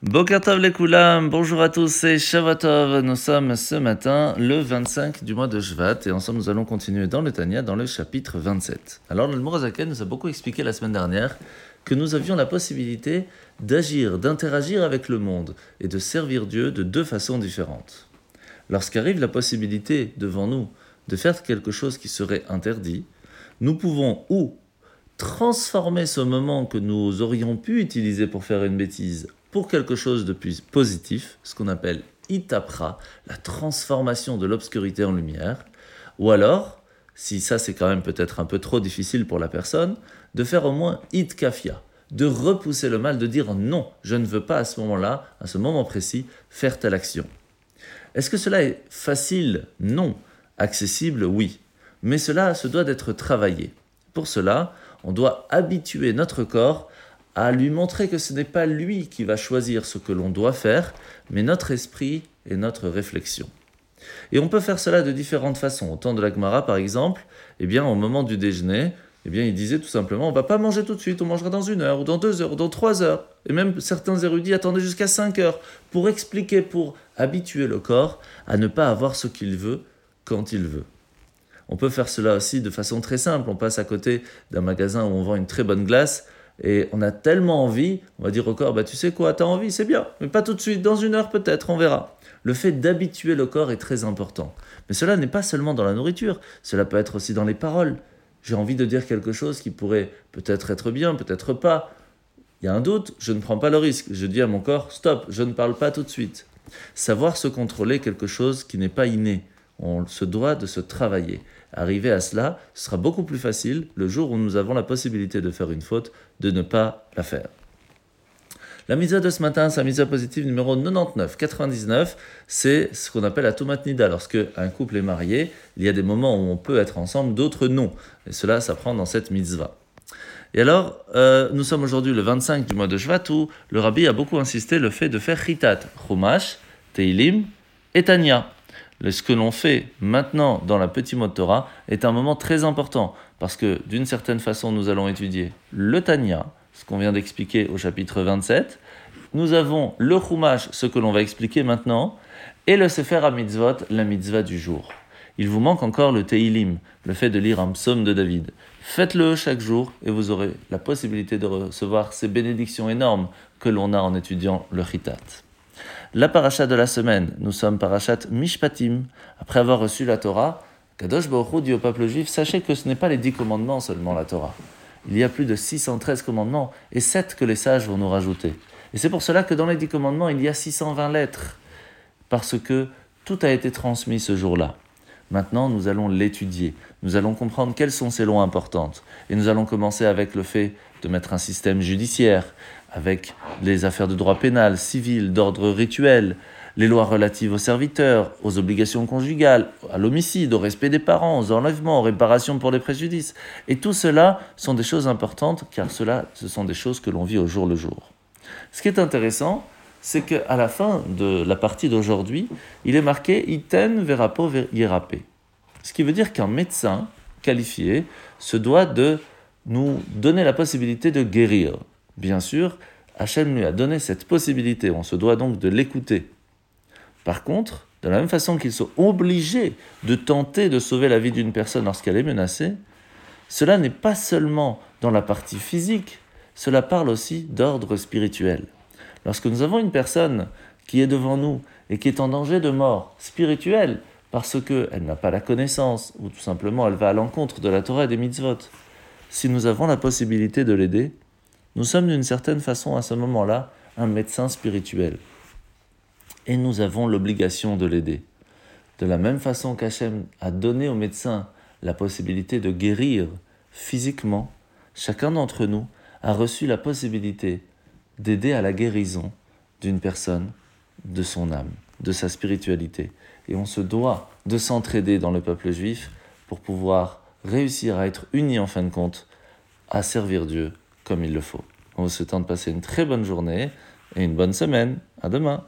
Bokertov les Koulam, bonjour à tous, c'est Shavatov. Nous sommes ce matin le 25 du mois de Shvat et ensemble nous allons continuer dans le Tania dans le chapitre 27. Alors le Morazaken nous a beaucoup expliqué la semaine dernière que nous avions la possibilité d'agir, d'interagir avec le monde et de servir Dieu de deux façons différentes. Lorsqu'arrive la possibilité devant nous de faire quelque chose qui serait interdit, nous pouvons ou transformer ce moment que nous aurions pu utiliser pour faire une bêtise pour quelque chose de plus positif, ce qu'on appelle itapra, la transformation de l'obscurité en lumière, ou alors, si ça c'est quand même peut-être un peu trop difficile pour la personne, de faire au moins itkafia, de repousser le mal, de dire non, je ne veux pas à ce moment-là, à ce moment précis, faire telle action. Est-ce que cela est facile? Non. Accessible? Oui. Mais cela se doit d'être travaillé. Pour cela, on doit habituer notre corps à lui montrer que ce n'est pas lui qui va choisir ce que l'on doit faire, mais notre esprit et notre réflexion. Et on peut faire cela de différentes façons. Au temps de l'Agmara, par exemple, eh bien, au moment du déjeuner, eh bien, il disait tout simplement, on va pas manger tout de suite, on mangera dans une heure, ou dans deux heures, ou dans trois heures. Et même certains érudits attendaient jusqu'à cinq heures pour expliquer, pour habituer le corps à ne pas avoir ce qu'il veut quand il veut. On peut faire cela aussi de façon très simple. On passe à côté d'un magasin où on vend une très bonne glace et on a tellement envie, on va dire au corps, bah tu sais quoi, t'as envie, c'est bien, mais pas tout de suite, dans une heure peut-être, on verra. Le fait d'habituer le corps est très important. Mais cela n'est pas seulement dans la nourriture, cela peut être aussi dans les paroles. J'ai envie de dire quelque chose qui pourrait peut-être être bien, peut-être pas. Il y a un doute, je ne prends pas le risque. Je dis à mon corps, stop, je ne parle pas tout de suite. Savoir se contrôler quelque chose qui n'est pas inné. On se doit de se travailler. Arriver à cela, ce sera beaucoup plus facile le jour où nous avons la possibilité de faire une faute, de ne pas la faire. La mise de ce matin, la mise positive numéro 99. 99, c'est ce qu'on appelle la tomatnida. Lorsque un couple est marié, il y a des moments où on peut être ensemble, d'autres non. Et cela s'apprend dans cette mitzvah. Et alors, euh, nous sommes aujourd'hui le 25 du mois de Shvat où le rabbi a beaucoup insisté le fait de faire chitat, chumash, teilim et tanya ce que l'on fait maintenant dans la petite mode Torah est un moment très important parce que d'une certaine façon nous allons étudier le Tanya, ce qu'on vient d'expliquer au chapitre 27, nous avons le Chumash, ce que l'on va expliquer maintenant, et le Sefer HaMitzvot, la mitzvah du jour. Il vous manque encore le Teilim, le fait de lire un psaume de David. Faites-le chaque jour et vous aurez la possibilité de recevoir ces bénédictions énormes que l'on a en étudiant le Chitat. La paracha de la semaine, nous sommes parachat Mishpatim. Après avoir reçu la Torah, Kadosh Baruch dit au peuple juif Sachez que ce n'est pas les dix commandements seulement la Torah. Il y a plus de 613 commandements et sept que les sages vont nous rajouter. Et c'est pour cela que dans les dix commandements, il y a 620 lettres. Parce que tout a été transmis ce jour-là. Maintenant, nous allons l'étudier. Nous allons comprendre quelles sont ces lois importantes. Et nous allons commencer avec le fait de mettre un système judiciaire, avec les affaires de droit pénal, civil, d'ordre rituel, les lois relatives aux serviteurs, aux obligations conjugales, à l'homicide, au respect des parents, aux enlèvements, aux réparations pour les préjudices. Et tout cela sont des choses importantes car cela, ce sont des choses que l'on vit au jour le jour. Ce qui est intéressant, c'est qu'à la fin de la partie d'aujourd'hui, il est marqué iten verapo hierape. Ce qui veut dire qu'un médecin qualifié se doit de nous donner la possibilité de guérir. Bien sûr, Hachem lui a donné cette possibilité, on se doit donc de l'écouter. Par contre, de la même façon qu'ils sont obligés de tenter de sauver la vie d'une personne lorsqu'elle est menacée, cela n'est pas seulement dans la partie physique, cela parle aussi d'ordre spirituel. Lorsque nous avons une personne qui est devant nous et qui est en danger de mort spirituelle parce qu'elle n'a pas la connaissance ou tout simplement elle va à l'encontre de la Torah et des mitzvot, si nous avons la possibilité de l'aider, nous sommes d'une certaine façon à ce moment-là un médecin spirituel. Et nous avons l'obligation de l'aider. De la même façon qu'Hachem a donné au médecin la possibilité de guérir physiquement, chacun d'entre nous a reçu la possibilité d'aider à la guérison d'une personne, de son âme, de sa spiritualité. Et on se doit de s'entraider dans le peuple juif pour pouvoir réussir à être unis en fin de compte, à servir Dieu comme il le faut. On vous souhaite de passer une très bonne journée et une bonne semaine. À demain.